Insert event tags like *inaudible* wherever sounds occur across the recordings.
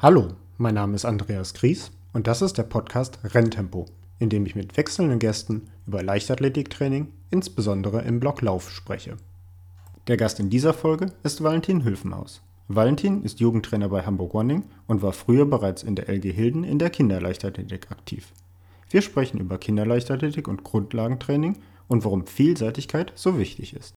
Hallo, mein Name ist Andreas Gries und das ist der Podcast Renntempo, in dem ich mit wechselnden Gästen über Leichtathletiktraining, insbesondere im Block Lauf, spreche. Der Gast in dieser Folge ist Valentin Hülfenhaus. Valentin ist Jugendtrainer bei Hamburg Running und war früher bereits in der LG Hilden in der Kinderleichtathletik aktiv. Wir sprechen über Kinderleichtathletik und Grundlagentraining und warum Vielseitigkeit so wichtig ist.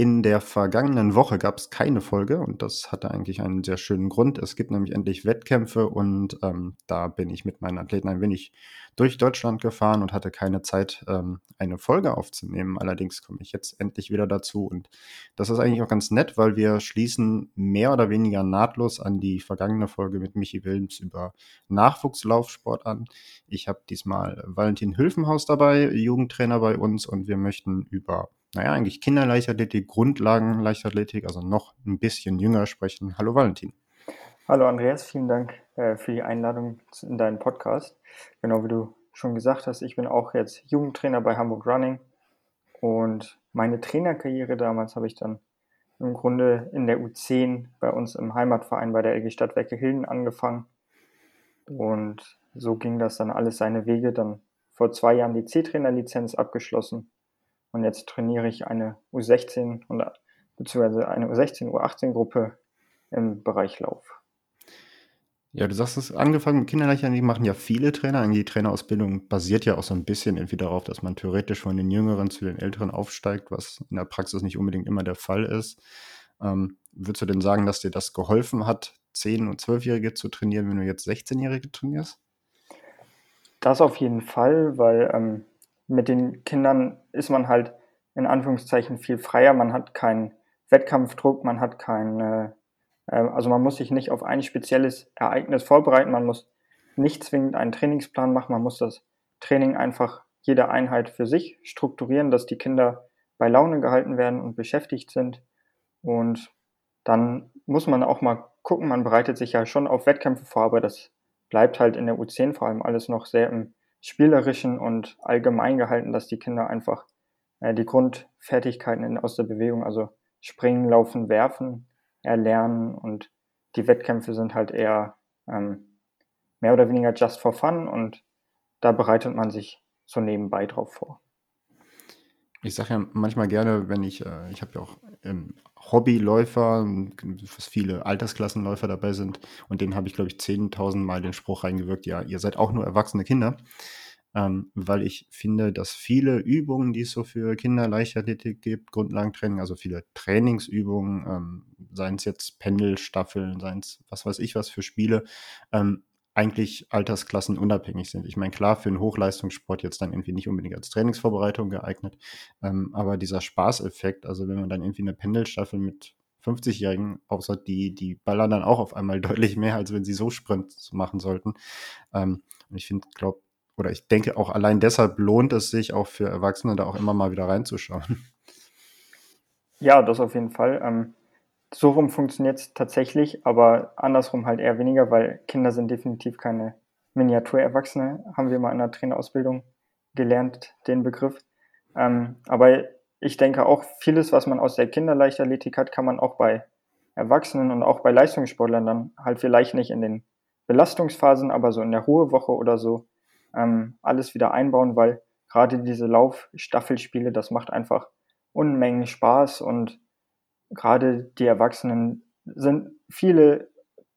In der vergangenen Woche gab es keine Folge und das hatte eigentlich einen sehr schönen Grund. Es gibt nämlich endlich Wettkämpfe und ähm, da bin ich mit meinen Athleten ein wenig durch Deutschland gefahren und hatte keine Zeit, ähm, eine Folge aufzunehmen. Allerdings komme ich jetzt endlich wieder dazu und das ist eigentlich auch ganz nett, weil wir schließen mehr oder weniger nahtlos an die vergangene Folge mit Michi Wilms über Nachwuchslaufsport an. Ich habe diesmal Valentin Hülfenhaus dabei, Jugendtrainer bei uns und wir möchten über naja, eigentlich Kinderleichtathletik, Grundlagenleichtathletik, also noch ein bisschen jünger sprechen. Hallo Valentin. Hallo Andreas, vielen Dank äh, für die Einladung in deinen Podcast. Genau wie du schon gesagt hast, ich bin auch jetzt Jugendtrainer bei Hamburg Running und meine Trainerkarriere damals habe ich dann im Grunde in der U10 bei uns im Heimatverein bei der LG Stadtwerke Hilden angefangen und so ging das dann alles seine Wege. Dann vor zwei Jahren die C-Trainer-Lizenz abgeschlossen und jetzt trainiere ich eine U16 und beziehungsweise eine U16, U18-Gruppe im Bereich Lauf. Ja, du sagst es, angefangen mit Kinderleichern, die machen ja viele Trainer. Die Trainerausbildung basiert ja auch so ein bisschen irgendwie darauf, dass man theoretisch von den Jüngeren zu den Älteren aufsteigt, was in der Praxis nicht unbedingt immer der Fall ist. Ähm, würdest du denn sagen, dass dir das geholfen hat, 10- und 12-Jährige zu trainieren, wenn du jetzt 16-Jährige trainierst? Das auf jeden Fall, weil ähm, mit den Kindern ist man halt in Anführungszeichen viel freier. Man hat keinen Wettkampfdruck, man hat keine, äh, also man muss sich nicht auf ein spezielles Ereignis vorbereiten, man muss nicht zwingend einen Trainingsplan machen, man muss das Training einfach jede Einheit für sich strukturieren, dass die Kinder bei Laune gehalten werden und beschäftigt sind. Und dann muss man auch mal gucken, man bereitet sich ja schon auf Wettkämpfe vor, aber das bleibt halt in der U10 vor allem alles noch sehr im spielerischen und allgemein gehalten, dass die Kinder einfach äh, die Grundfertigkeiten in, aus der Bewegung, also springen, laufen, werfen, erlernen und die Wettkämpfe sind halt eher ähm, mehr oder weniger just for fun und da bereitet man sich so nebenbei drauf vor. Ich sage ja manchmal gerne, wenn ich, äh, ich habe ja auch ähm, Hobbyläufer, was viele Altersklassenläufer dabei sind. Und denen habe ich, glaube ich, 10.000 Mal den Spruch reingewirkt, ja, ihr seid auch nur erwachsene Kinder. Ähm, weil ich finde, dass viele Übungen, die es so für Kinder Leichtathletik gibt, Grundlagentraining, also viele Trainingsübungen, ähm, seien es jetzt Pendelstaffeln, seien es was weiß ich was für Spiele, ähm, eigentlich Altersklassen unabhängig sind. Ich meine, klar, für einen Hochleistungssport jetzt dann irgendwie nicht unbedingt als Trainingsvorbereitung geeignet, ähm, aber dieser Spaßeffekt, also wenn man dann irgendwie eine Pendelstaffel mit 50-Jährigen, außer die, die ballern dann auch auf einmal *laughs* deutlich mehr, als wenn sie so Sprint machen sollten. Ähm, und ich finde, glaube, oder ich denke auch allein deshalb lohnt es sich auch für Erwachsene da auch immer mal wieder reinzuschauen. Ja, das auf jeden Fall. Ähm, so rum funktioniert es tatsächlich, aber andersrum halt eher weniger, weil Kinder sind definitiv keine Miniaturerwachsene, haben wir mal in der Trainerausbildung gelernt, den Begriff. Ähm, aber ich denke auch, vieles, was man aus der Kinderleichtathletik hat, kann man auch bei Erwachsenen und auch bei Leistungssportlern dann halt vielleicht nicht in den Belastungsphasen, aber so in der Ruhewoche oder so ähm, alles wieder einbauen, weil gerade diese Laufstaffelspiele, das macht einfach Unmengen Spaß und gerade die Erwachsenen sind viele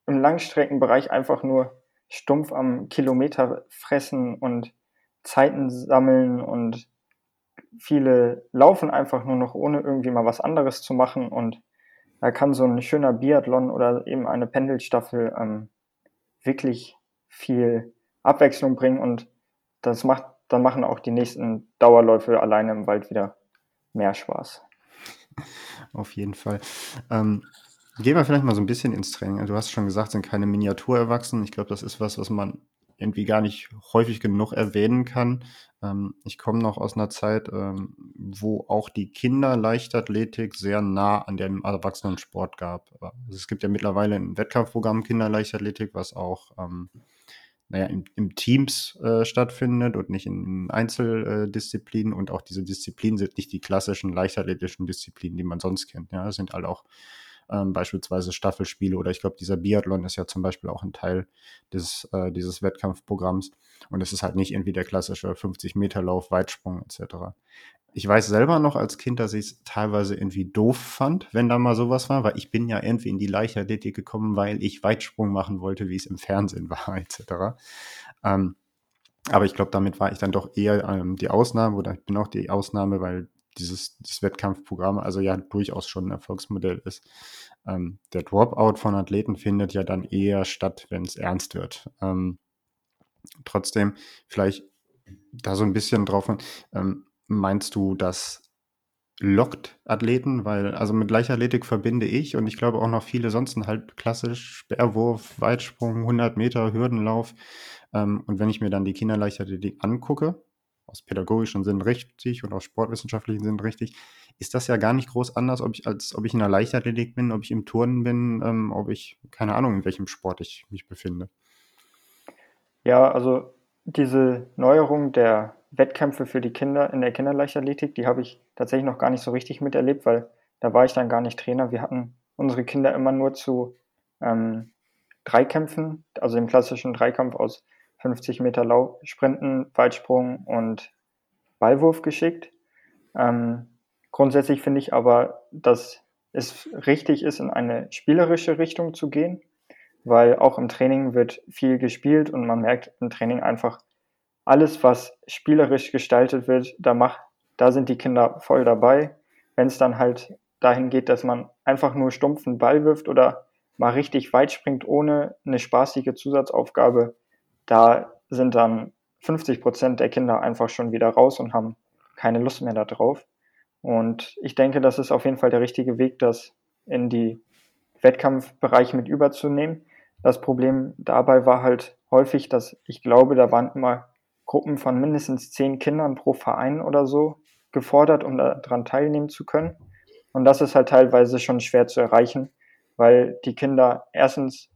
im Langstreckenbereich einfach nur stumpf am Kilometer fressen und Zeiten sammeln und viele laufen einfach nur noch ohne irgendwie mal was anderes zu machen und da kann so ein schöner Biathlon oder eben eine Pendelstaffel ähm, wirklich viel Abwechslung bringen und das macht, dann machen auch die nächsten Dauerläufe alleine im Wald wieder mehr Spaß. *laughs* Auf jeden Fall. Ähm, gehen wir vielleicht mal so ein bisschen ins Training. Du hast schon gesagt, sind keine Miniaturerwachsenen. Ich glaube, das ist was, was man irgendwie gar nicht häufig genug erwähnen kann. Ähm, ich komme noch aus einer Zeit, ähm, wo auch die Kinderleichtathletik sehr nah an dem Erwachsenensport gab. Also es gibt ja mittlerweile ein Wettkampfprogramm Kinderleichtathletik, was auch ähm, naja, in, im Teams äh, stattfindet und nicht in, Einzeldisziplinen. Und auch diese Disziplinen sind nicht die klassischen leichtathletischen Disziplinen, die man sonst kennt. Ja, es sind halt auch ähm, beispielsweise Staffelspiele oder ich glaube, dieser Biathlon ist ja zum Beispiel auch ein Teil des, äh, dieses Wettkampfprogramms. Und es ist halt nicht irgendwie der klassische 50-Meter-Lauf, Weitsprung etc. Ich weiß selber noch als Kind, dass ich es teilweise irgendwie doof fand, wenn da mal sowas war, weil ich bin ja irgendwie in die Leichtathletik gekommen, weil ich Weitsprung machen wollte, wie es im Fernsehen *laughs* war, etc. Ähm, aber ich glaube, damit war ich dann doch eher ähm, die Ausnahme oder ich bin auch die Ausnahme, weil dieses, dieses Wettkampfprogramm also ja durchaus schon ein Erfolgsmodell ist. Ähm, der Dropout von Athleten findet ja dann eher statt, wenn es ernst wird. Ähm, trotzdem, vielleicht da so ein bisschen drauf, ähm, meinst du, das lockt Athleten, weil also mit Leichtathletik verbinde ich und ich glaube auch noch viele sonst halt klassisch Speerwurf, Weitsprung, 100 Meter, Hürdenlauf. Ähm, und wenn ich mir dann die Kinderleichtathletik angucke, aus pädagogischen Sinn richtig und aus sportwissenschaftlichen Sinn richtig, ist das ja gar nicht groß anders, ob ich, als ob ich in der Leichtathletik bin, ob ich im Turnen bin, ähm, ob ich, keine Ahnung, in welchem Sport ich mich befinde. Ja, also diese Neuerung der Wettkämpfe für die Kinder in der Kinderleichtathletik, die habe ich tatsächlich noch gar nicht so richtig miterlebt, weil da war ich dann gar nicht Trainer. Wir hatten unsere Kinder immer nur zu ähm, Dreikämpfen, also dem klassischen Dreikampf aus 50 Meter Lauf, Sprinten, Weitsprung und Ballwurf geschickt. Ähm, grundsätzlich finde ich aber, dass es richtig ist, in eine spielerische Richtung zu gehen, weil auch im Training wird viel gespielt und man merkt im Training einfach, alles, was spielerisch gestaltet wird, da, macht, da sind die Kinder voll dabei. Wenn es dann halt dahin geht, dass man einfach nur stumpfen Ball wirft oder mal richtig weit springt ohne eine spaßige Zusatzaufgabe, da sind dann 50 Prozent der Kinder einfach schon wieder raus und haben keine Lust mehr darauf. Und ich denke, das ist auf jeden Fall der richtige Weg, das in die Wettkampfbereiche mit überzunehmen. Das Problem dabei war halt häufig, dass ich glaube, da waren immer Gruppen von mindestens zehn Kindern pro Verein oder so gefordert, um daran teilnehmen zu können. Und das ist halt teilweise schon schwer zu erreichen, weil die Kinder erstens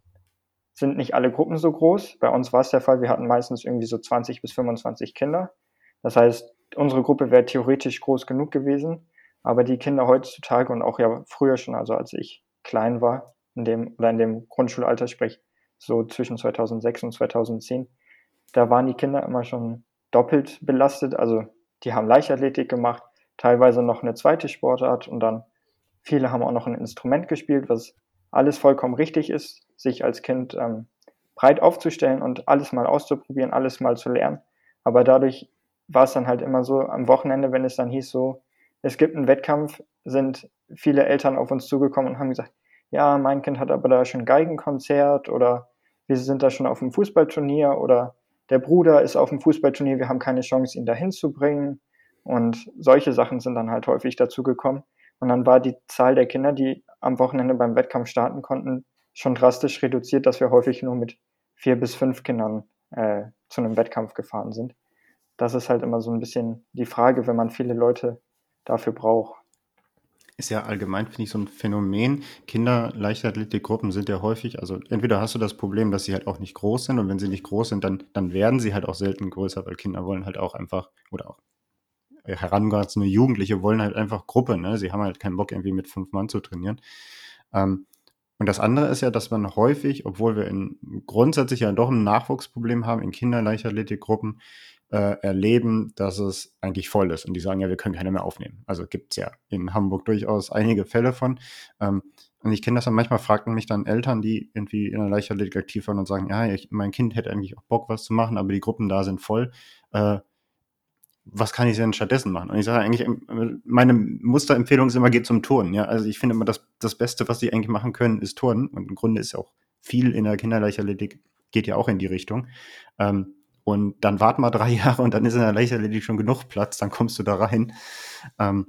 sind nicht alle Gruppen so groß. Bei uns war es der Fall, wir hatten meistens irgendwie so 20 bis 25 Kinder. Das heißt, unsere Gruppe wäre theoretisch groß genug gewesen, aber die Kinder heutzutage und auch ja früher schon, also als ich klein war, in dem oder in dem Grundschulalter, sprich so zwischen 2006 und 2010, da waren die Kinder immer schon doppelt belastet. Also die haben Leichtathletik gemacht, teilweise noch eine zweite Sportart und dann viele haben auch noch ein Instrument gespielt, was alles vollkommen richtig ist, sich als Kind ähm, breit aufzustellen und alles mal auszuprobieren, alles mal zu lernen. Aber dadurch war es dann halt immer so am Wochenende, wenn es dann hieß so, es gibt einen Wettkampf, sind viele Eltern auf uns zugekommen und haben gesagt, ja, mein Kind hat aber da schon Geigenkonzert oder wir sind da schon auf dem Fußballturnier oder der Bruder ist auf dem Fußballturnier, wir haben keine Chance, ihn da hinzubringen. Und solche Sachen sind dann halt häufig dazu gekommen. Und dann war die Zahl der Kinder, die am Wochenende beim Wettkampf starten konnten, schon drastisch reduziert, dass wir häufig nur mit vier bis fünf Kindern äh, zu einem Wettkampf gefahren sind. Das ist halt immer so ein bisschen die Frage, wenn man viele Leute dafür braucht. Ist ja allgemein, finde ich, so ein Phänomen. Kinder, Leichtathletikgruppen sind ja häufig, also entweder hast du das Problem, dass sie halt auch nicht groß sind und wenn sie nicht groß sind, dann, dann werden sie halt auch selten größer, weil Kinder wollen halt auch einfach, oder auch herangewachsene Jugendliche wollen halt einfach Gruppe, ne? Sie haben halt keinen Bock, irgendwie mit fünf Mann zu trainieren. Ähm, und das andere ist ja, dass man häufig, obwohl wir in, grundsätzlich ja doch ein Nachwuchsproblem haben in Kinderleichtathletikgruppen, äh, erleben, dass es eigentlich voll ist. Und die sagen ja, wir können keine mehr aufnehmen. Also gibt es ja in Hamburg durchaus einige Fälle von. Ähm, und ich kenne das dann manchmal, fragten mich dann Eltern, die irgendwie in der Leichtathletik aktiv waren und sagen, ja, ich, mein Kind hätte eigentlich auch Bock, was zu machen, aber die Gruppen da sind voll. Äh, was kann ich denn stattdessen machen? Und ich sage eigentlich, meine Musterempfehlung ist immer, geht zum Turnen. Ja? Also ich finde immer, das, das Beste, was sie eigentlich machen können, ist Turnen. Und im Grunde ist auch viel in der Kinderleichtathletik, geht ja auch in die Richtung. Ähm, und dann wart mal drei *laughs* Jahre und dann ist in der Leichtathletik schon genug Platz, dann kommst du da rein. Ähm,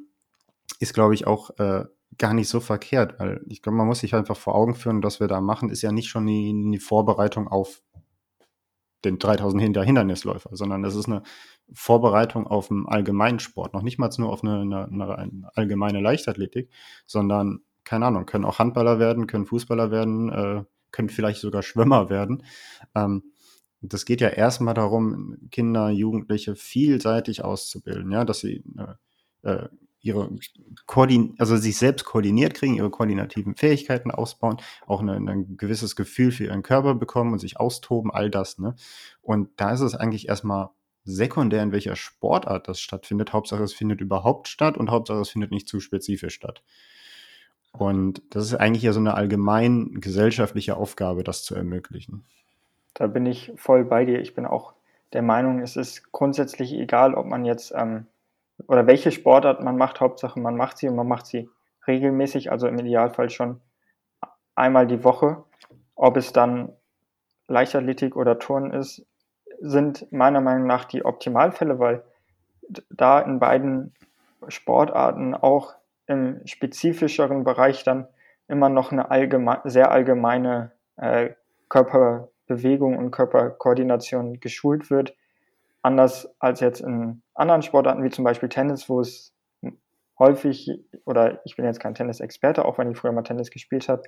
ist, glaube ich, auch äh, gar nicht so verkehrt, weil ich glaube, man muss sich einfach vor Augen führen, was wir da machen, ist ja nicht schon die, die Vorbereitung auf den 3000 hinter Hindernisläufer, sondern das ist eine Vorbereitung auf einen allgemeinen Sport, noch nicht mal nur auf eine, eine, eine, allgemeine Leichtathletik, sondern, keine Ahnung, können auch Handballer werden, können Fußballer werden, äh, können vielleicht sogar Schwimmer werden. Ähm, das geht ja erstmal darum, Kinder, Jugendliche vielseitig auszubilden, ja, dass sie äh, äh ihre Koordin also sich selbst koordiniert kriegen, ihre koordinativen Fähigkeiten ausbauen, auch eine, ein gewisses Gefühl für ihren Körper bekommen und sich austoben, all das. Ne? Und da ist es eigentlich erstmal sekundär, in welcher Sportart das stattfindet. Hauptsache, es findet überhaupt statt und Hauptsache, es findet nicht zu spezifisch statt. Und das ist eigentlich ja so eine allgemein gesellschaftliche Aufgabe, das zu ermöglichen. Da bin ich voll bei dir. Ich bin auch der Meinung, es ist grundsätzlich egal, ob man jetzt ähm, oder welche Sportart man macht. Hauptsache, man macht sie und man macht sie regelmäßig, also im Idealfall schon einmal die Woche. Ob es dann Leichtathletik oder Turnen ist, sind meiner Meinung nach die Optimalfälle, weil da in beiden Sportarten auch im spezifischeren Bereich dann immer noch eine allgeme sehr allgemeine äh, Körperbewegung und Körperkoordination geschult wird. Anders als jetzt in anderen Sportarten wie zum Beispiel Tennis, wo es häufig, oder ich bin jetzt kein Tennisexperte, auch wenn ich früher mal Tennis gespielt habe,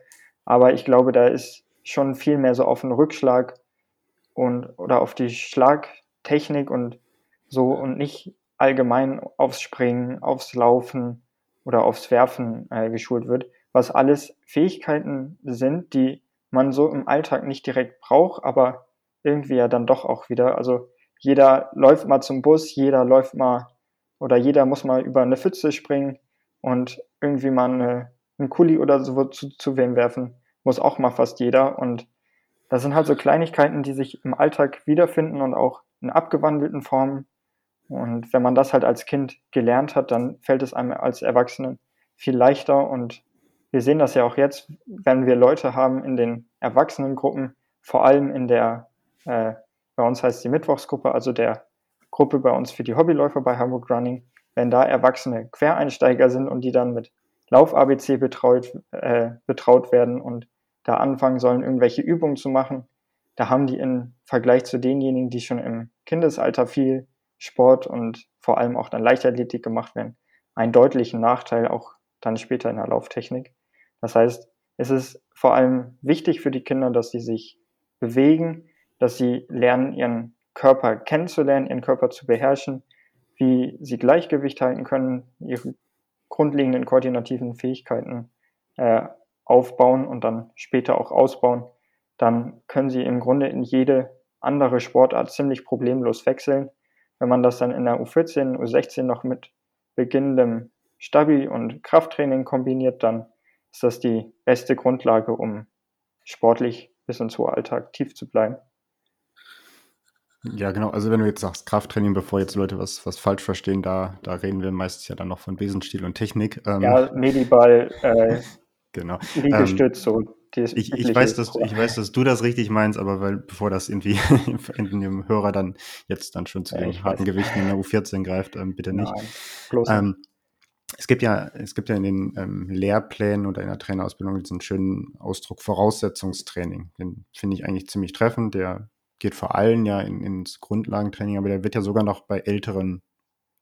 aber ich glaube, da ist schon viel mehr so auf den Rückschlag und oder auf die Schlagtechnik und so und nicht allgemein aufs Springen, aufs Laufen oder aufs Werfen äh, geschult wird, was alles Fähigkeiten sind, die man so im Alltag nicht direkt braucht, aber irgendwie ja dann doch auch wieder. Also jeder läuft mal zum Bus, jeder läuft mal oder jeder muss mal über eine Pfütze springen und irgendwie mal eine, einen Kuli oder so zu, zu wem werfen, muss auch mal fast jeder. Und das sind halt so Kleinigkeiten, die sich im Alltag wiederfinden und auch in abgewandelten Formen. Und wenn man das halt als Kind gelernt hat, dann fällt es einem als Erwachsenen viel leichter. Und wir sehen das ja auch jetzt, wenn wir Leute haben in den Erwachsenengruppen, vor allem in der äh, bei uns heißt die Mittwochsgruppe, also der Gruppe bei uns für die Hobbyläufer bei Hamburg Running, wenn da erwachsene Quereinsteiger sind und die dann mit Lauf-ABC betraut, äh, betraut werden und da anfangen sollen, irgendwelche Übungen zu machen, da haben die im Vergleich zu denjenigen, die schon im Kindesalter viel Sport und vor allem auch dann Leichtathletik gemacht werden, einen deutlichen Nachteil auch dann später in der Lauftechnik. Das heißt, es ist vor allem wichtig für die Kinder, dass sie sich bewegen, dass sie lernen, ihren Körper kennenzulernen, ihren Körper zu beherrschen, wie sie Gleichgewicht halten können, ihre grundlegenden koordinativen Fähigkeiten äh, aufbauen und dann später auch ausbauen, dann können sie im Grunde in jede andere Sportart ziemlich problemlos wechseln. Wenn man das dann in der U14, U16 noch mit beginnendem Stabi- und Krafttraining kombiniert, dann ist das die beste Grundlage, um sportlich bis ins hohe Alter aktiv zu bleiben. Ja, genau. Also wenn du jetzt sagst Krafttraining, bevor jetzt Leute was, was falsch verstehen, da, da reden wir meistens ja dann noch von Besenstiel und Technik. Ähm, ja, Mediball, äh, *laughs* genau. Liegestütz, ähm, so. Ich, ich, weiß, dass, ich weiß, dass du das richtig meinst, aber weil, bevor das irgendwie *laughs* in dem Hörer dann jetzt dann schon zu ja, den harten Gewichten in der U14 greift, ähm, bitte nicht. Nein, ähm, es gibt ja, es gibt ja in den ähm, Lehrplänen oder in der Trainerausbildung diesen schönen Ausdruck Voraussetzungstraining. Den finde ich eigentlich ziemlich treffend. Der geht vor allem ja in, ins Grundlagentraining, aber der wird ja sogar noch bei älteren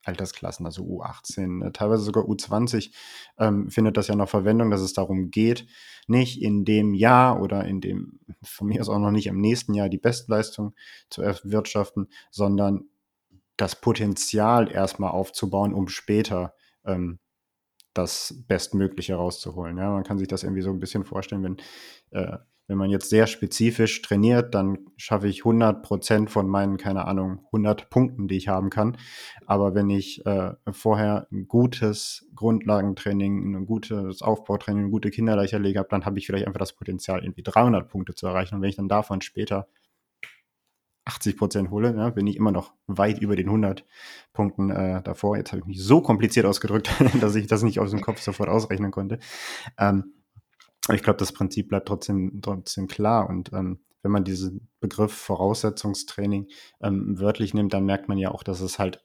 Altersklassen, also U18, äh, teilweise sogar U20, ähm, findet das ja noch Verwendung, dass es darum geht, nicht in dem Jahr oder in dem, von mir aus auch noch nicht im nächsten Jahr die Bestleistung zu erwirtschaften, sondern das Potenzial erstmal aufzubauen, um später ähm, das Bestmögliche rauszuholen. Ja, man kann sich das irgendwie so ein bisschen vorstellen, wenn äh, wenn man jetzt sehr spezifisch trainiert, dann schaffe ich 100 Prozent von meinen, keine Ahnung, 100 Punkten, die ich haben kann. Aber wenn ich äh, vorher ein gutes Grundlagentraining, ein gutes Aufbautraining, eine gute Kinderleichterlege habe, dann habe ich vielleicht einfach das Potenzial, irgendwie 300 Punkte zu erreichen. Und wenn ich dann davon später 80 Prozent hole, ja, bin ich immer noch weit über den 100 Punkten äh, davor. Jetzt habe ich mich so kompliziert ausgedrückt, *laughs* dass ich das nicht aus dem Kopf sofort ausrechnen konnte. Ähm, aber ich glaube, das Prinzip bleibt trotzdem, trotzdem klar. Und ähm, wenn man diesen Begriff Voraussetzungstraining ähm, wörtlich nimmt, dann merkt man ja auch, dass es halt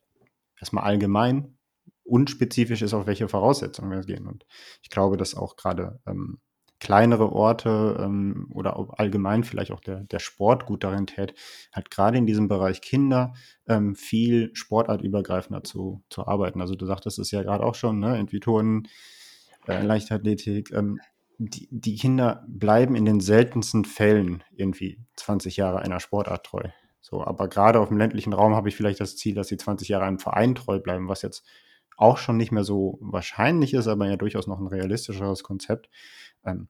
erstmal allgemein unspezifisch ist, auf welche Voraussetzungen wir gehen. Und ich glaube, dass auch gerade ähm, kleinere Orte ähm, oder allgemein vielleicht auch der, der Sport gut darin tät, halt gerade in diesem Bereich Kinder ähm, viel sportartübergreifender zu, zu arbeiten. Also du sagtest es ja gerade auch schon, ne? Turnen, äh, Leichtathletik, ähm, die, die Kinder bleiben in den seltensten Fällen irgendwie 20 Jahre einer Sportart treu. So, aber gerade auf dem ländlichen Raum habe ich vielleicht das Ziel, dass sie 20 Jahre einem Verein treu bleiben, was jetzt auch schon nicht mehr so wahrscheinlich ist, aber ja durchaus noch ein realistischeres Konzept. Ähm,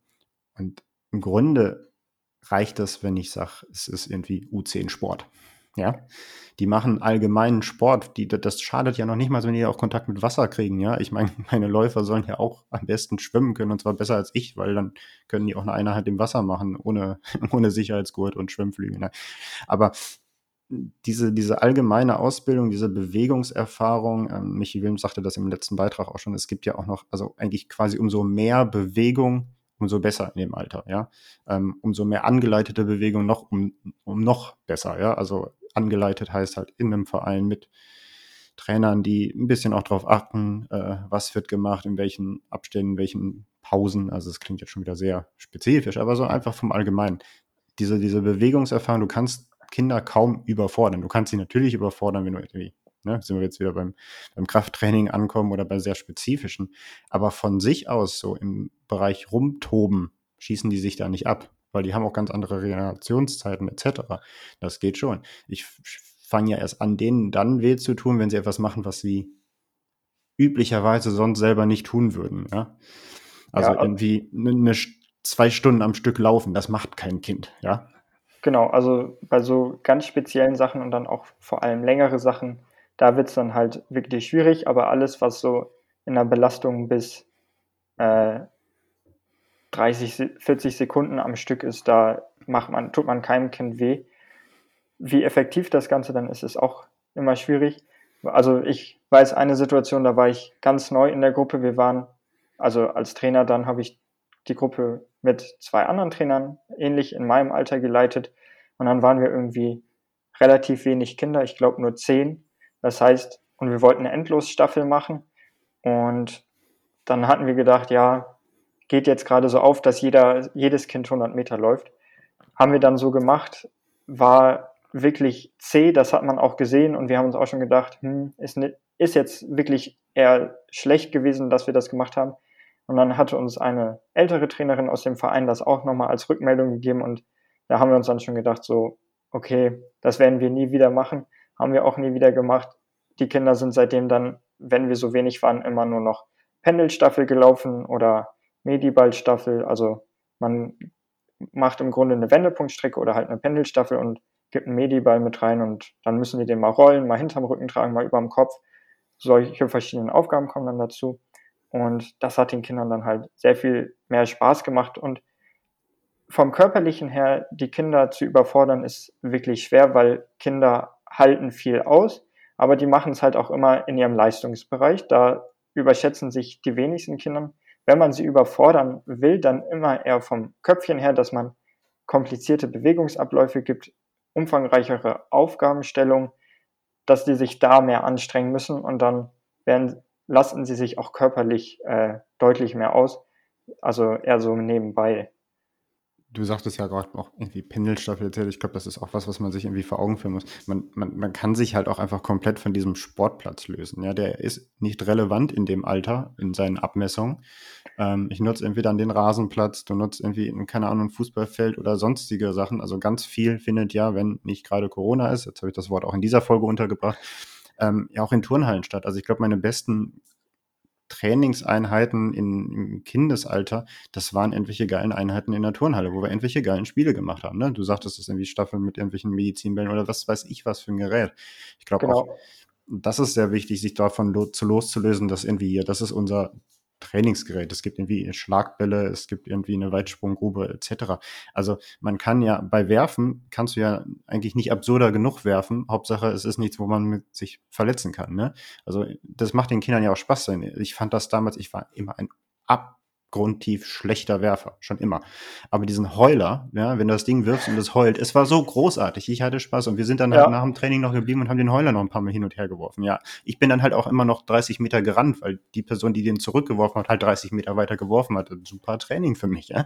und im Grunde reicht das, wenn ich sage, es ist irgendwie U10 Sport. Ja, die machen allgemeinen Sport. Die, das schadet ja noch nicht mal, wenn die auch Kontakt mit Wasser kriegen. Ja, ich meine, *laughs* meine Läufer sollen ja auch am besten schwimmen können und zwar besser als ich, weil dann können die auch eine Einheit im Wasser machen, ohne, *laughs* ohne Sicherheitsgurt und Schwimmflügel. Ne? Aber diese, diese allgemeine Ausbildung, diese Bewegungserfahrung, ähm, Michi Wilm sagte das im letzten Beitrag auch schon, es gibt ja auch noch, also eigentlich quasi umso mehr Bewegung, umso besser in dem Alter, ja. Ähm, umso mehr angeleitete Bewegung noch, um, um noch besser, ja. Also angeleitet heißt halt in einem Verein mit Trainern, die ein bisschen auch darauf achten, äh, was wird gemacht, in welchen Abständen, in welchen Pausen. Also es klingt jetzt schon wieder sehr spezifisch, aber so einfach vom Allgemeinen. Diese, diese Bewegungserfahrung, du kannst Kinder kaum überfordern. Du kannst sie natürlich überfordern, wenn du irgendwie, ne, sind wir jetzt wieder beim, beim Krafttraining ankommen oder bei sehr spezifischen. Aber von sich aus, so im Bereich rumtoben, schießen die sich da nicht ab, weil die haben auch ganz andere Regenerationszeiten etc. Das geht schon. Ich fange ja erst an, denen dann weh zu tun, wenn sie etwas machen, was sie üblicherweise sonst selber nicht tun würden. Ja? Also ja, irgendwie eine, ne, zwei Stunden am Stück laufen, das macht kein Kind, ja. Genau, also bei so ganz speziellen Sachen und dann auch vor allem längere Sachen, da wird es dann halt wirklich schwierig, aber alles, was so in der Belastung bis äh, 30, 40 Sekunden am Stück ist, da macht man, tut man keinem Kind weh. Wie effektiv das Ganze dann ist, ist auch immer schwierig. Also ich weiß eine Situation, da war ich ganz neu in der Gruppe. Wir waren, also als Trainer, dann habe ich die Gruppe mit zwei anderen Trainern ähnlich in meinem Alter geleitet. Und dann waren wir irgendwie relativ wenig Kinder, ich glaube nur zehn. Das heißt, und wir wollten eine Endlosstaffel machen. Und dann hatten wir gedacht, ja, geht jetzt gerade so auf, dass jeder, jedes Kind 100 Meter läuft. Haben wir dann so gemacht, war wirklich zäh, das hat man auch gesehen und wir haben uns auch schon gedacht, hm, ist, ne, ist jetzt wirklich eher schlecht gewesen, dass wir das gemacht haben. Und dann hatte uns eine ältere Trainerin aus dem Verein das auch nochmal als Rückmeldung gegeben und da haben wir uns dann schon gedacht, so, okay, das werden wir nie wieder machen, haben wir auch nie wieder gemacht. Die Kinder sind seitdem dann, wenn wir so wenig waren, immer nur noch Pendelstaffel gelaufen oder Mediballstaffel. Also man macht im Grunde eine Wendepunktstrecke oder halt eine Pendelstaffel und gibt einen Mediball mit rein und dann müssen die den mal rollen, mal hinterm Rücken tragen, mal überm Kopf. Solche verschiedenen Aufgaben kommen dann dazu. Und das hat den Kindern dann halt sehr viel mehr Spaß gemacht. Und vom körperlichen her, die Kinder zu überfordern, ist wirklich schwer, weil Kinder halten viel aus, aber die machen es halt auch immer in ihrem Leistungsbereich. Da überschätzen sich die wenigsten Kinder. Wenn man sie überfordern will, dann immer eher vom Köpfchen her, dass man komplizierte Bewegungsabläufe gibt, umfangreichere Aufgabenstellungen, dass die sich da mehr anstrengen müssen und dann werden lasten sie sich auch körperlich äh, deutlich mehr aus. Also eher so nebenbei. Du sagtest ja gerade auch irgendwie Pendelstabilität. Ich glaube, das ist auch was, was man sich irgendwie vor Augen führen muss. Man, man, man kann sich halt auch einfach komplett von diesem Sportplatz lösen. Ja, der ist nicht relevant in dem Alter, in seinen Abmessungen. Ähm, ich nutze entweder an den Rasenplatz, du nutzt irgendwie, keine Ahnung, ein Fußballfeld oder sonstige Sachen. Also ganz viel findet ja, wenn nicht gerade Corona ist, jetzt habe ich das Wort auch in dieser Folge untergebracht, ähm, ja auch in Turnhallen statt. Also ich glaube, meine besten Trainingseinheiten in, im Kindesalter, das waren irgendwelche geilen Einheiten in der Turnhalle, wo wir irgendwelche geilen Spiele gemacht haben. Ne? Du sagtest, das ist irgendwie Staffeln mit irgendwelchen Medizinbällen oder was weiß ich was für ein Gerät. Ich glaube genau. auch, das ist sehr wichtig, sich davon lo zu loszulösen, dass irgendwie hier, das ist unser Trainingsgerät. Es gibt irgendwie Schlagbälle, es gibt irgendwie eine Weitsprunggrube etc. Also man kann ja bei Werfen kannst du ja eigentlich nicht absurder genug werfen. Hauptsache es ist nichts, wo man sich verletzen kann. Ne? Also das macht den Kindern ja auch Spaß. Ich fand das damals, ich war immer ein ab grundtief schlechter Werfer, schon immer. Aber diesen Heuler, ja, wenn du das Ding wirfst und es heult, es war so großartig. Ich hatte Spaß und wir sind dann ja. halt nach dem Training noch geblieben und haben den Heuler noch ein paar Mal hin und her geworfen. Ja, ich bin dann halt auch immer noch 30 Meter gerannt, weil die Person, die den zurückgeworfen hat, halt 30 Meter weiter geworfen hat. Super Training für mich, ja.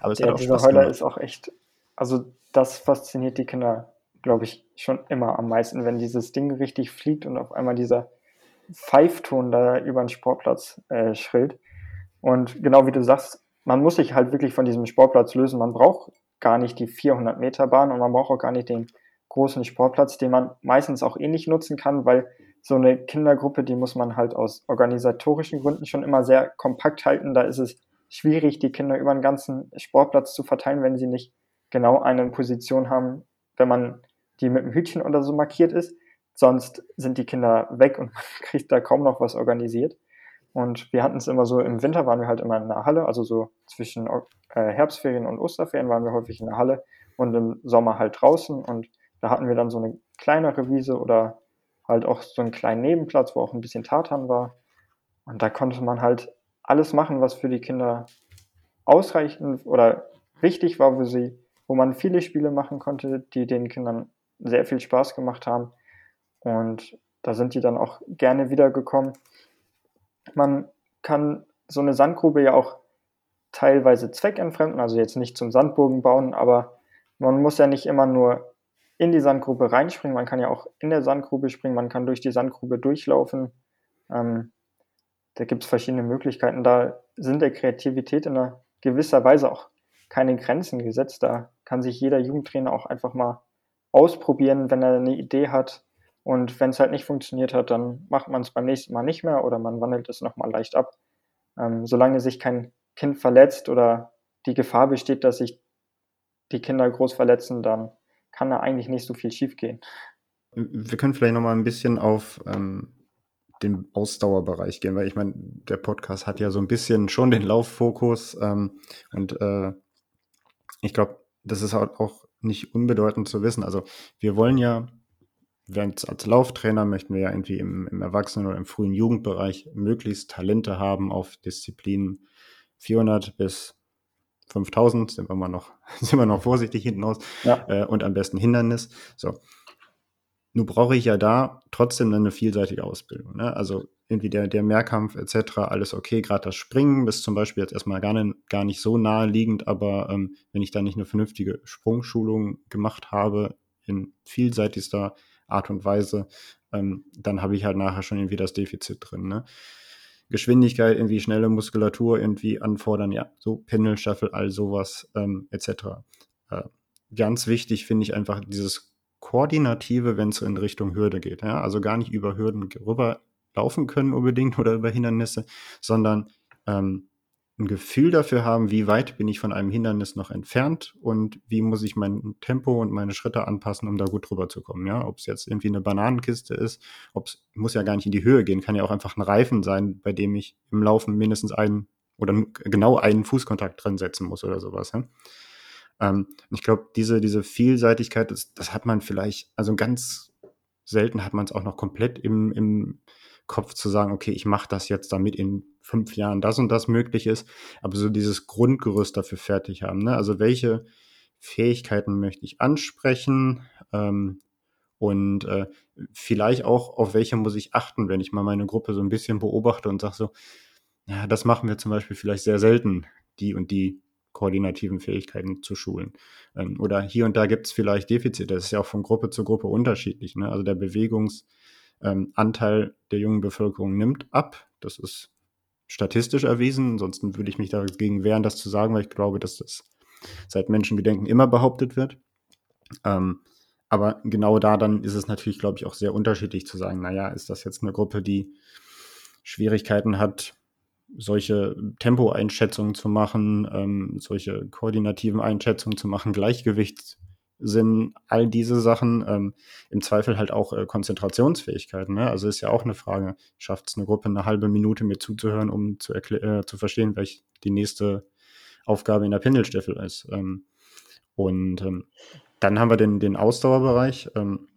Aber es ja, hat auch dieser Spaß Heuler gemacht. ist auch echt, also das fasziniert die Kinder, glaube ich, schon immer am meisten, wenn dieses Ding richtig fliegt und auf einmal dieser Pfeifton da über den Sportplatz äh, schrillt und genau wie du sagst, man muss sich halt wirklich von diesem Sportplatz lösen. Man braucht gar nicht die 400 Meter Bahn und man braucht auch gar nicht den großen Sportplatz, den man meistens auch eh nutzen kann, weil so eine Kindergruppe, die muss man halt aus organisatorischen Gründen schon immer sehr kompakt halten. Da ist es schwierig, die Kinder über den ganzen Sportplatz zu verteilen, wenn sie nicht genau eine Position haben, wenn man die mit dem Hütchen oder so markiert ist. Sonst sind die Kinder weg und *laughs* man kriegt da kaum noch was organisiert. Und wir hatten es immer so, im Winter waren wir halt immer in der Halle, also so zwischen äh, Herbstferien und Osterferien waren wir häufig in der Halle und im Sommer halt draußen. Und da hatten wir dann so eine kleinere Wiese oder halt auch so einen kleinen Nebenplatz, wo auch ein bisschen Tartan war. Und da konnte man halt alles machen, was für die Kinder ausreichend oder wichtig war, wo sie, wo man viele Spiele machen konnte, die den Kindern sehr viel Spaß gemacht haben. Und da sind die dann auch gerne wiedergekommen. Man kann so eine Sandgrube ja auch teilweise zweckentfremden, also jetzt nicht zum Sandbogen bauen, aber man muss ja nicht immer nur in die Sandgrube reinspringen, man kann ja auch in der Sandgrube springen, man kann durch die Sandgrube durchlaufen. Ähm, da gibt es verschiedene Möglichkeiten. Da sind der Kreativität in einer gewisser Weise auch keine Grenzen gesetzt. Da kann sich jeder Jugendtrainer auch einfach mal ausprobieren, wenn er eine Idee hat. Und wenn es halt nicht funktioniert hat, dann macht man es beim nächsten Mal nicht mehr oder man wandelt es nochmal leicht ab. Ähm, solange sich kein Kind verletzt oder die Gefahr besteht, dass sich die Kinder groß verletzen, dann kann da eigentlich nicht so viel schiefgehen. Wir können vielleicht nochmal ein bisschen auf ähm, den Ausdauerbereich gehen, weil ich meine, der Podcast hat ja so ein bisschen schon den Lauffokus ähm, und äh, ich glaube, das ist auch nicht unbedeutend zu wissen. Also wir wollen ja, als Lauftrainer möchten wir ja irgendwie im, im Erwachsenen- oder im frühen Jugendbereich möglichst Talente haben auf Disziplinen 400 bis 5000, sind wir mal noch, *laughs* sind wir noch vorsichtig hinten aus, ja. äh, und am besten Hindernis. So, nun brauche ich ja da trotzdem eine vielseitige Ausbildung. Ne? Also irgendwie der, der Mehrkampf etc., alles okay. Gerade das Springen ist zum Beispiel jetzt erstmal gar nicht, gar nicht so naheliegend, aber ähm, wenn ich da nicht eine vernünftige Sprungschulung gemacht habe, in vielseitigster Art und Weise, ähm, dann habe ich halt nachher schon irgendwie das Defizit drin. Ne? Geschwindigkeit, irgendwie schnelle Muskulatur irgendwie anfordern, ja, so Pendelstaffel, all sowas ähm, etc. Äh, ganz wichtig finde ich einfach dieses Koordinative, wenn es in Richtung Hürde geht. Ja? Also gar nicht über Hürden rüber laufen können unbedingt oder über Hindernisse, sondern ähm, ein Gefühl dafür haben, wie weit bin ich von einem Hindernis noch entfernt und wie muss ich mein Tempo und meine Schritte anpassen, um da gut drüber zu kommen. Ja, ob es jetzt irgendwie eine Bananenkiste ist, ob es muss ja gar nicht in die Höhe gehen, kann ja auch einfach ein Reifen sein, bei dem ich im Laufen mindestens einen oder genau einen Fußkontakt drin setzen muss oder sowas. Ja? Ähm, ich glaube, diese, diese Vielseitigkeit, das, das hat man vielleicht, also ganz selten hat man es auch noch komplett im, im Kopf zu sagen, okay, ich mache das jetzt, damit in fünf Jahren das und das möglich ist, aber so dieses Grundgerüst dafür fertig haben. Ne? Also welche Fähigkeiten möchte ich ansprechen ähm, und äh, vielleicht auch, auf welche muss ich achten, wenn ich mal meine Gruppe so ein bisschen beobachte und sage so, ja, das machen wir zum Beispiel vielleicht sehr selten, die und die koordinativen Fähigkeiten zu schulen. Ähm, oder hier und da gibt es vielleicht Defizite. Das ist ja auch von Gruppe zu Gruppe unterschiedlich. Ne? Also der Bewegungsanteil ähm, der jungen Bevölkerung nimmt ab. Das ist statistisch erwiesen. Ansonsten würde ich mich dagegen wehren, das zu sagen, weil ich glaube, dass das seit Menschengedenken immer behauptet wird. Ähm, aber genau da dann ist es natürlich, glaube ich, auch sehr unterschiedlich zu sagen, naja, ist das jetzt eine Gruppe, die Schwierigkeiten hat, solche Tempoeinschätzungen zu machen, ähm, solche koordinativen Einschätzungen zu machen, Gleichgewichtssinn, all diese Sachen, ähm, im Zweifel halt auch äh, Konzentrationsfähigkeiten. Ne? Also ist ja auch eine Frage, schafft es eine Gruppe eine halbe Minute mir zuzuhören, um zu, äh, zu verstehen, welche die nächste Aufgabe in der Pendelstaffel ist. Ähm, und ähm, dann haben wir den, den Ausdauerbereich, ähm,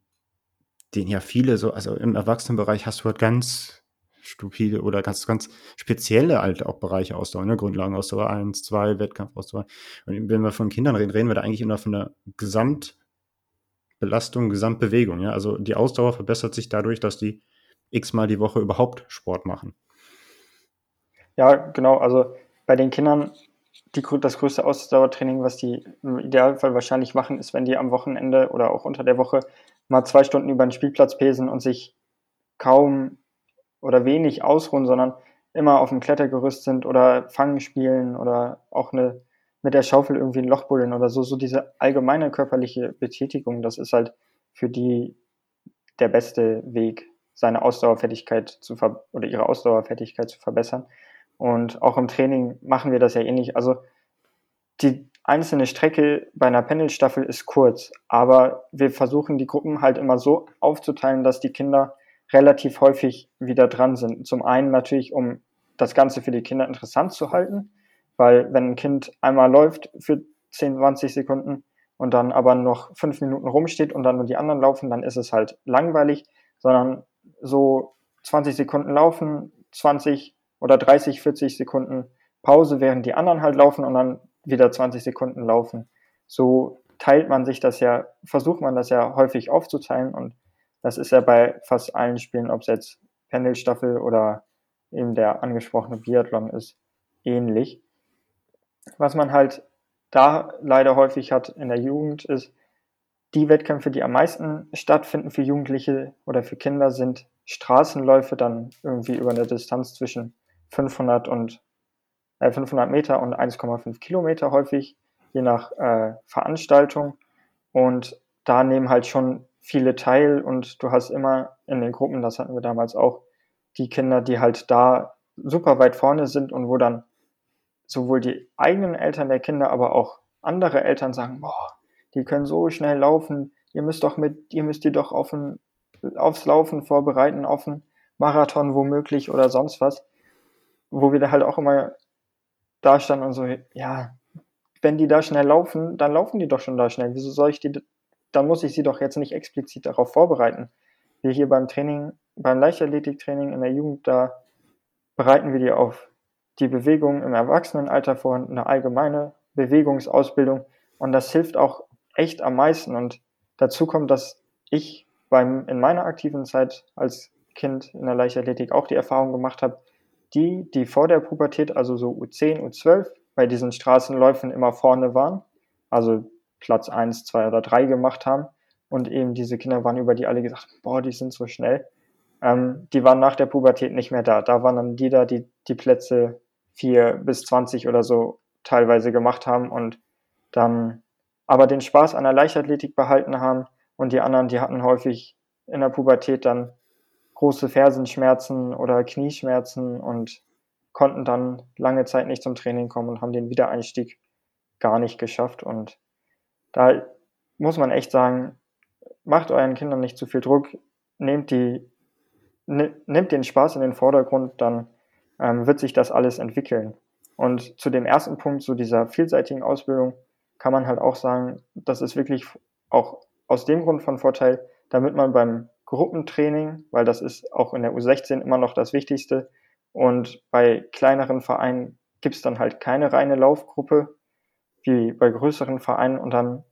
den ja viele so, also im Erwachsenenbereich hast du halt ganz stupide oder ganz, ganz spezielle halt auch Bereiche Ausdauer, ne? Grundlagenausdauer 1, 2, Wettkampfausdauer. Und wenn wir von Kindern reden, reden wir da eigentlich immer von der Gesamtbelastung, Gesamtbewegung. Ja? Also die Ausdauer verbessert sich dadurch, dass die x-mal die Woche überhaupt Sport machen. Ja, genau. Also bei den Kindern, die, das größte Ausdauertraining, was die im Idealfall wahrscheinlich machen, ist, wenn die am Wochenende oder auch unter der Woche mal zwei Stunden über den Spielplatz pesen und sich kaum oder wenig ausruhen, sondern immer auf dem Klettergerüst sind oder Fangen spielen oder auch eine, mit der Schaufel irgendwie ein Loch buddeln oder so. So diese allgemeine körperliche Betätigung, das ist halt für die der beste Weg, seine Ausdauerfertigkeit zu ver oder ihre Ausdauerfertigkeit zu verbessern. Und auch im Training machen wir das ja ähnlich. Also die einzelne Strecke bei einer Pendelstaffel ist kurz, aber wir versuchen die Gruppen halt immer so aufzuteilen, dass die Kinder relativ häufig wieder dran sind. Zum einen natürlich, um das Ganze für die Kinder interessant zu halten, weil wenn ein Kind einmal läuft für 10, 20 Sekunden und dann aber noch fünf Minuten rumsteht und dann nur die anderen laufen, dann ist es halt langweilig, sondern so 20 Sekunden laufen, 20 oder 30, 40 Sekunden Pause, während die anderen halt laufen und dann wieder 20 Sekunden laufen. So teilt man sich das ja, versucht man das ja häufig aufzuteilen und das ist ja bei fast allen Spielen, ob es jetzt Pendelstaffel oder eben der angesprochene Biathlon ist, ähnlich. Was man halt da leider häufig hat in der Jugend ist, die Wettkämpfe, die am meisten stattfinden für Jugendliche oder für Kinder, sind Straßenläufe dann irgendwie über eine Distanz zwischen 500 und äh, 500 Meter und 1,5 Kilometer häufig, je nach äh, Veranstaltung. Und da nehmen halt schon viele teil und du hast immer in den Gruppen, das hatten wir damals auch, die Kinder, die halt da super weit vorne sind und wo dann sowohl die eigenen Eltern der Kinder, aber auch andere Eltern sagen, boah, die können so schnell laufen, ihr müsst doch mit, ihr müsst die doch auf aufs Laufen vorbereiten, auf einen Marathon womöglich oder sonst was wo wir da halt auch immer da standen und so, ja, wenn die da schnell laufen, dann laufen die doch schon da schnell. Wieso soll ich die, dann muss ich sie doch jetzt nicht explizit darauf vorbereiten. Wir hier beim Training, beim Leichtathletiktraining in der Jugend, da bereiten wir die auf die Bewegung im Erwachsenenalter vor, eine allgemeine Bewegungsausbildung. Und das hilft auch echt am meisten. Und dazu kommt, dass ich beim, in meiner aktiven Zeit als Kind in der Leichtathletik auch die Erfahrung gemacht habe, die, die vor der Pubertät, also so U10, U12, bei diesen Straßenläufen immer vorne waren, also Platz 1, 2 oder 3 gemacht haben und eben diese Kinder waren über die alle gesagt, boah, die sind so schnell, ähm, die waren nach der Pubertät nicht mehr da. Da waren dann die da, die die Plätze 4 bis 20 oder so teilweise gemacht haben und dann aber den Spaß an der Leichtathletik behalten haben und die anderen, die hatten häufig in der Pubertät dann große Fersenschmerzen oder Knieschmerzen und konnten dann lange Zeit nicht zum Training kommen und haben den Wiedereinstieg gar nicht geschafft. Und da muss man echt sagen, macht euren Kindern nicht zu viel Druck, nehmt, die, nehmt den Spaß in den Vordergrund, dann ähm, wird sich das alles entwickeln. Und zu dem ersten Punkt, zu dieser vielseitigen Ausbildung, kann man halt auch sagen, das ist wirklich auch aus dem Grund von Vorteil, damit man beim Gruppentraining, weil das ist auch in der U16 immer noch das Wichtigste. Und bei kleineren Vereinen gibt es dann halt keine reine Laufgruppe, wie bei größeren Vereinen. Und dann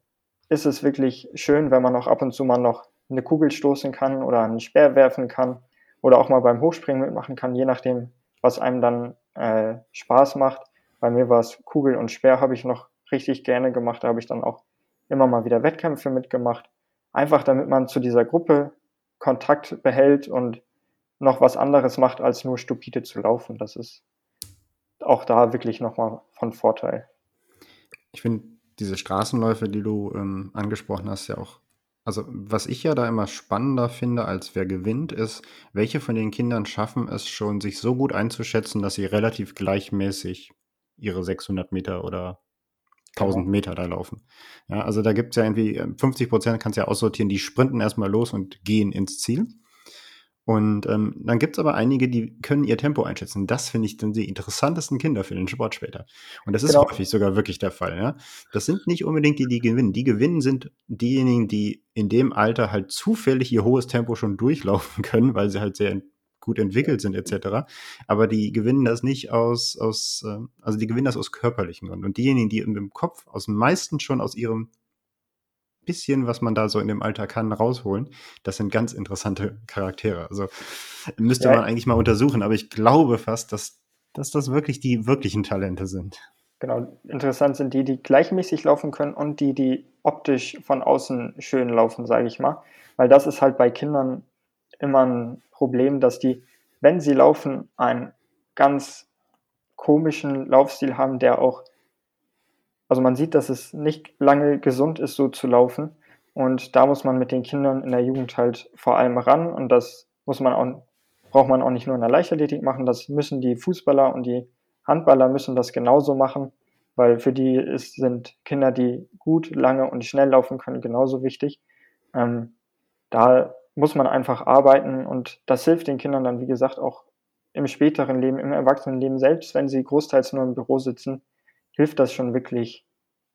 ist es wirklich schön, wenn man auch ab und zu mal noch eine Kugel stoßen kann oder einen Speer werfen kann oder auch mal beim Hochspringen mitmachen kann, je nachdem, was einem dann äh, Spaß macht. Bei mir war es Kugel und Speer, habe ich noch richtig gerne gemacht. Da habe ich dann auch immer mal wieder Wettkämpfe mitgemacht. Einfach damit man zu dieser Gruppe Kontakt behält und noch was anderes macht, als nur stupide zu laufen. Das ist auch da wirklich nochmal von Vorteil. Ich finde diese Straßenläufe, die du ähm, angesprochen hast, ja auch, also was ich ja da immer spannender finde, als wer gewinnt, ist, welche von den Kindern schaffen es schon, sich so gut einzuschätzen, dass sie relativ gleichmäßig ihre 600 Meter oder 1000 genau. Meter da laufen. Ja, also da gibt es ja irgendwie 50 ähm, Prozent, kannst ja aussortieren, die sprinten erstmal los und gehen ins Ziel. Und ähm, dann gibt es aber einige, die können ihr Tempo einschätzen. Das finde ich dann die interessantesten Kinder für den Sport später. Und das ist genau. häufig sogar wirklich der Fall. Ja? Das sind nicht unbedingt die, die gewinnen. Die gewinnen sind diejenigen, die in dem Alter halt zufällig ihr hohes Tempo schon durchlaufen *laughs* können, weil sie halt sehr gut entwickelt sind etc. Aber die gewinnen das nicht aus, aus äh, also die gewinnen das aus körperlichen Gründen. Und diejenigen, die im Kopf aus dem meisten schon aus ihrem bisschen, was man da so in dem Alter kann, rausholen, das sind ganz interessante Charaktere. Also müsste ja. man eigentlich mal untersuchen, aber ich glaube fast, dass, dass das wirklich die wirklichen Talente sind. Genau, interessant sind die, die gleichmäßig laufen können und die, die optisch von außen schön laufen, sage ich mal. Weil das ist halt bei Kindern immer ein Problem, dass die, wenn sie laufen, einen ganz komischen Laufstil haben, der auch, also man sieht, dass es nicht lange gesund ist, so zu laufen. Und da muss man mit den Kindern in der Jugend halt vor allem ran. Und das muss man auch, braucht man auch nicht nur in der Leichtathletik machen. Das müssen die Fußballer und die Handballer müssen das genauso machen, weil für die ist, sind Kinder, die gut, lange und schnell laufen können, genauso wichtig. Ähm, da muss man einfach arbeiten und das hilft den Kindern dann, wie gesagt, auch im späteren Leben, im Erwachsenenleben, selbst wenn sie großteils nur im Büro sitzen, hilft das schon wirklich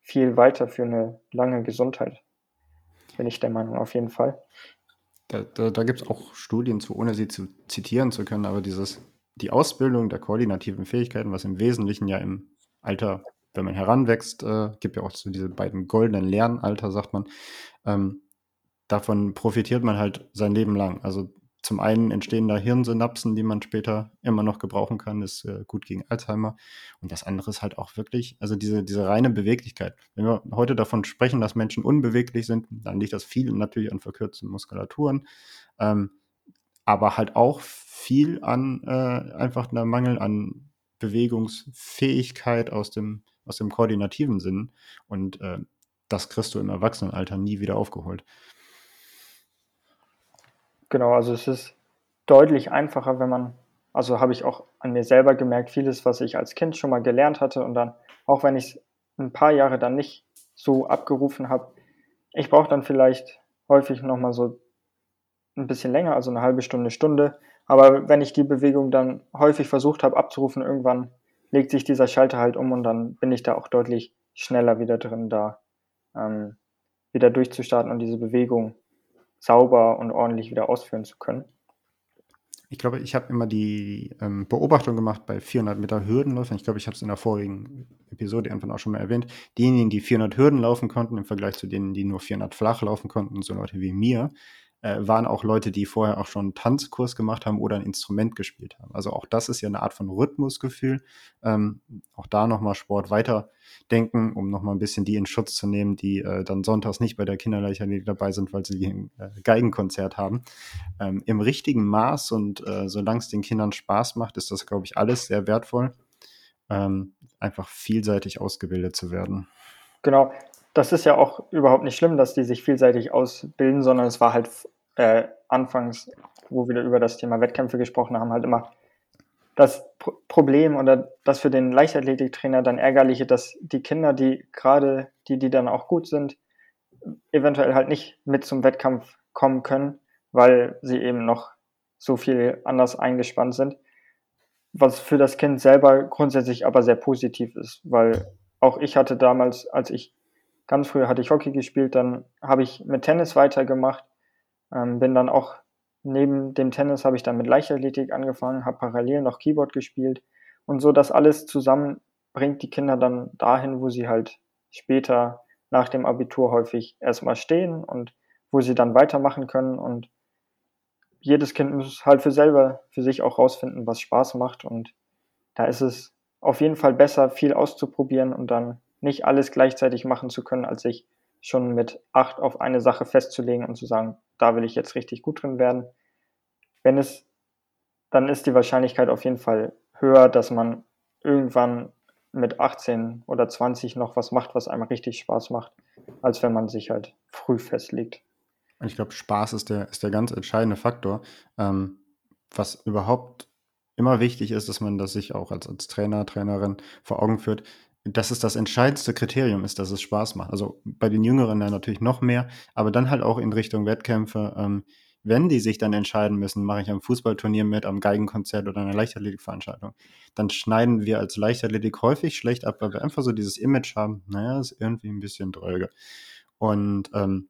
viel weiter für eine lange Gesundheit. Bin ich der Meinung, auf jeden Fall. Da, da, da gibt es auch Studien zu, ohne sie zu zitieren zu können, aber dieses, die Ausbildung der koordinativen Fähigkeiten, was im Wesentlichen ja im Alter, wenn man heranwächst, äh, gibt ja auch so diese beiden goldenen Lernalter, sagt man, ähm, davon profitiert man halt sein Leben lang. Also zum einen entstehen da Hirnsynapsen, die man später immer noch gebrauchen kann, ist äh, gut gegen Alzheimer. Und das andere ist halt auch wirklich, also diese, diese reine Beweglichkeit. Wenn wir heute davon sprechen, dass Menschen unbeweglich sind, dann liegt das viel natürlich an verkürzten Muskulaturen, ähm, aber halt auch viel an äh, einfach einer Mangel an Bewegungsfähigkeit aus dem, aus dem koordinativen Sinn. Und äh, das kriegst du im Erwachsenenalter nie wieder aufgeholt. Genau, also es ist deutlich einfacher, wenn man, also habe ich auch an mir selber gemerkt, vieles, was ich als Kind schon mal gelernt hatte und dann, auch wenn ich es ein paar Jahre dann nicht so abgerufen habe, ich brauche dann vielleicht häufig nochmal so ein bisschen länger, also eine halbe Stunde, Stunde. Aber wenn ich die Bewegung dann häufig versucht habe abzurufen, irgendwann legt sich dieser Schalter halt um und dann bin ich da auch deutlich schneller wieder drin, da ähm, wieder durchzustarten und diese Bewegung sauber und ordentlich wieder ausführen zu können. Ich glaube, ich habe immer die ähm, Beobachtung gemacht bei 400 Meter Hürdenläufern. Ich glaube, ich habe es in der vorigen Episode irgendwann auch schon mal erwähnt. Diejenigen, die 400 Hürden laufen konnten, im Vergleich zu denen, die nur 400 flach laufen konnten, so Leute wie mir, äh, waren auch Leute, die vorher auch schon einen Tanzkurs gemacht haben oder ein Instrument gespielt haben. Also auch das ist ja eine Art von Rhythmusgefühl. Ähm, auch da nochmal Sport weiterdenken, um nochmal ein bisschen die in Schutz zu nehmen, die äh, dann sonntags nicht bei der Kinderleichtathletik dabei sind, weil sie ein äh, Geigenkonzert haben. Ähm, Im richtigen Maß und äh, solange es den Kindern Spaß macht, ist das, glaube ich, alles sehr wertvoll. Ähm, einfach vielseitig ausgebildet zu werden. Genau, das ist ja auch überhaupt nicht schlimm, dass die sich vielseitig ausbilden, sondern es war halt äh, anfangs, wo wir über das Thema Wettkämpfe gesprochen haben, halt immer das Pro Problem oder das für den Leichtathletiktrainer dann ärgerliche, dass die Kinder, die gerade, die, die dann auch gut sind, eventuell halt nicht mit zum Wettkampf kommen können, weil sie eben noch so viel anders eingespannt sind. Was für das Kind selber grundsätzlich aber sehr positiv ist, weil auch ich hatte damals, als ich ganz früher hatte ich Hockey gespielt, dann habe ich mit Tennis weitergemacht ähm, bin dann auch neben dem Tennis habe ich dann mit Leichtathletik angefangen, habe parallel noch Keyboard gespielt. Und so das alles zusammen bringt die Kinder dann dahin, wo sie halt später nach dem Abitur häufig erstmal stehen und wo sie dann weitermachen können. Und jedes Kind muss halt für selber für sich auch rausfinden, was Spaß macht. Und da ist es auf jeden Fall besser, viel auszuprobieren und dann nicht alles gleichzeitig machen zu können, als sich schon mit acht auf eine Sache festzulegen und zu sagen, da will ich jetzt richtig gut drin werden. Wenn es, dann ist die Wahrscheinlichkeit auf jeden Fall höher, dass man irgendwann mit 18 oder 20 noch was macht, was einem richtig Spaß macht, als wenn man sich halt früh festlegt. Ich glaube, Spaß ist der, ist der ganz entscheidende Faktor. Ähm, was überhaupt immer wichtig ist, dass man das sich auch als, als Trainer, Trainerin vor Augen führt dass es das entscheidendste Kriterium ist, dass es Spaß macht. Also bei den Jüngeren dann natürlich noch mehr, aber dann halt auch in Richtung Wettkämpfe. Ähm, wenn die sich dann entscheiden müssen, mache ich am Fußballturnier mit, am Geigenkonzert oder einer Leichtathletikveranstaltung, dann schneiden wir als Leichtathletik häufig schlecht ab, weil wir einfach so dieses Image haben, naja, ist irgendwie ein bisschen dröge. Und ähm,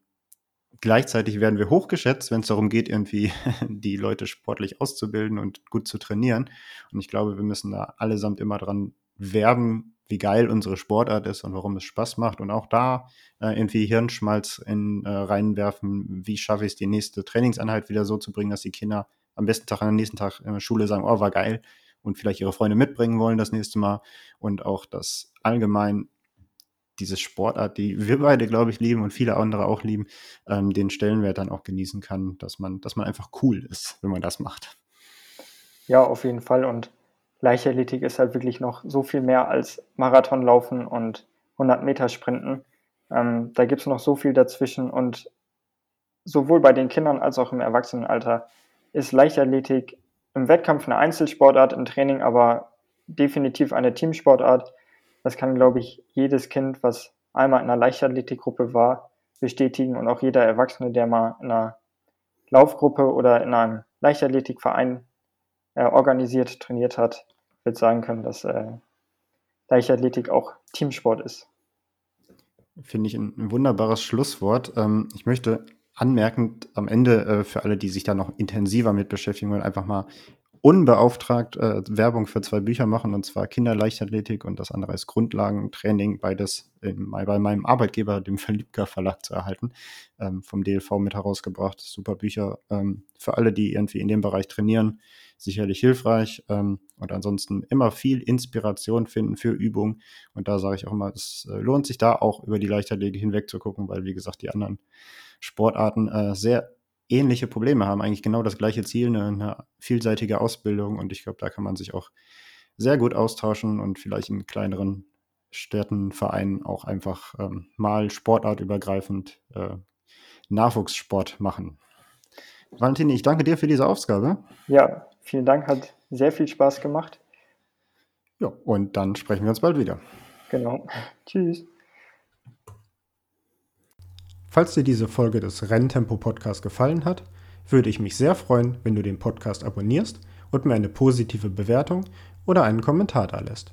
gleichzeitig werden wir hochgeschätzt, wenn es darum geht, irgendwie *laughs* die Leute sportlich auszubilden und gut zu trainieren. Und ich glaube, wir müssen da allesamt immer dran werben, wie geil unsere Sportart ist und warum es Spaß macht. Und auch da äh, irgendwie Hirnschmalz in, äh, reinwerfen, wie schaffe ich es, die nächste Trainingseinheit wieder so zu bringen, dass die Kinder am besten Tag, am nächsten Tag in der Schule sagen, oh, war geil. Und vielleicht ihre Freunde mitbringen wollen das nächste Mal. Und auch das allgemein diese Sportart, die wir beide, glaube ich, lieben und viele andere auch lieben, ähm, den Stellenwert dann auch genießen kann, dass man, dass man einfach cool ist, wenn man das macht. Ja, auf jeden Fall. Und Leichtathletik ist halt wirklich noch so viel mehr als Marathonlaufen und 100 Meter Sprinten. Ähm, da gibt es noch so viel dazwischen und sowohl bei den Kindern als auch im Erwachsenenalter ist Leichtathletik im Wettkampf eine Einzelsportart, im Training aber definitiv eine Teamsportart. Das kann, glaube ich, jedes Kind, was einmal in einer Leichtathletikgruppe war, bestätigen und auch jeder Erwachsene, der mal in einer Laufgruppe oder in einem Leichtathletikverein äh, organisiert, trainiert hat, wird sagen können, dass äh, Leichtathletik auch Teamsport ist. Finde ich ein, wunderbares Schlusswort. Ähm, ich möchte anmerkend am Ende äh, für alle, die sich da noch intensiver mit beschäftigen wollen, einfach mal unbeauftragt äh, Werbung für zwei Bücher machen, und zwar Kinderleichtathletik und das andere ist Grundlagentraining, beides in, bei meinem Arbeitgeber, dem Verliebker Verlag, zu erhalten, ähm, vom DLV mit herausgebracht. Super Bücher ähm, für alle, die irgendwie in dem Bereich trainieren, sicherlich hilfreich ähm, und ansonsten immer viel Inspiration finden für Übungen. Und da sage ich auch immer, es äh, lohnt sich da auch über die Leichtathletik hinweg zu gucken, weil, wie gesagt, die anderen Sportarten äh, sehr ähnliche Probleme haben, eigentlich genau das gleiche Ziel, eine, eine vielseitige Ausbildung. Und ich glaube, da kann man sich auch sehr gut austauschen und vielleicht in kleineren Städten, Vereinen auch einfach ähm, mal sportartübergreifend äh, Nachwuchssport machen. Valentini, ich danke dir für diese Aufgabe. Ja, vielen Dank, hat sehr viel Spaß gemacht. Ja, und dann sprechen wir uns bald wieder. Genau. Tschüss. Falls dir diese Folge des Renntempo Podcast gefallen hat, würde ich mich sehr freuen, wenn du den Podcast abonnierst und mir eine positive Bewertung oder einen Kommentar da lässt.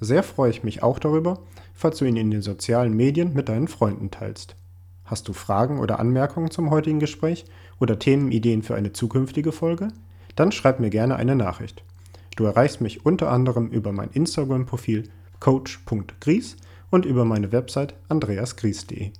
Sehr freue ich mich auch darüber, falls du ihn in den sozialen Medien mit deinen Freunden teilst. Hast du Fragen oder Anmerkungen zum heutigen Gespräch oder Themenideen für eine zukünftige Folge? Dann schreib mir gerne eine Nachricht. Du erreichst mich unter anderem über mein Instagram-Profil coach.gries und über meine Website andreasgries.de.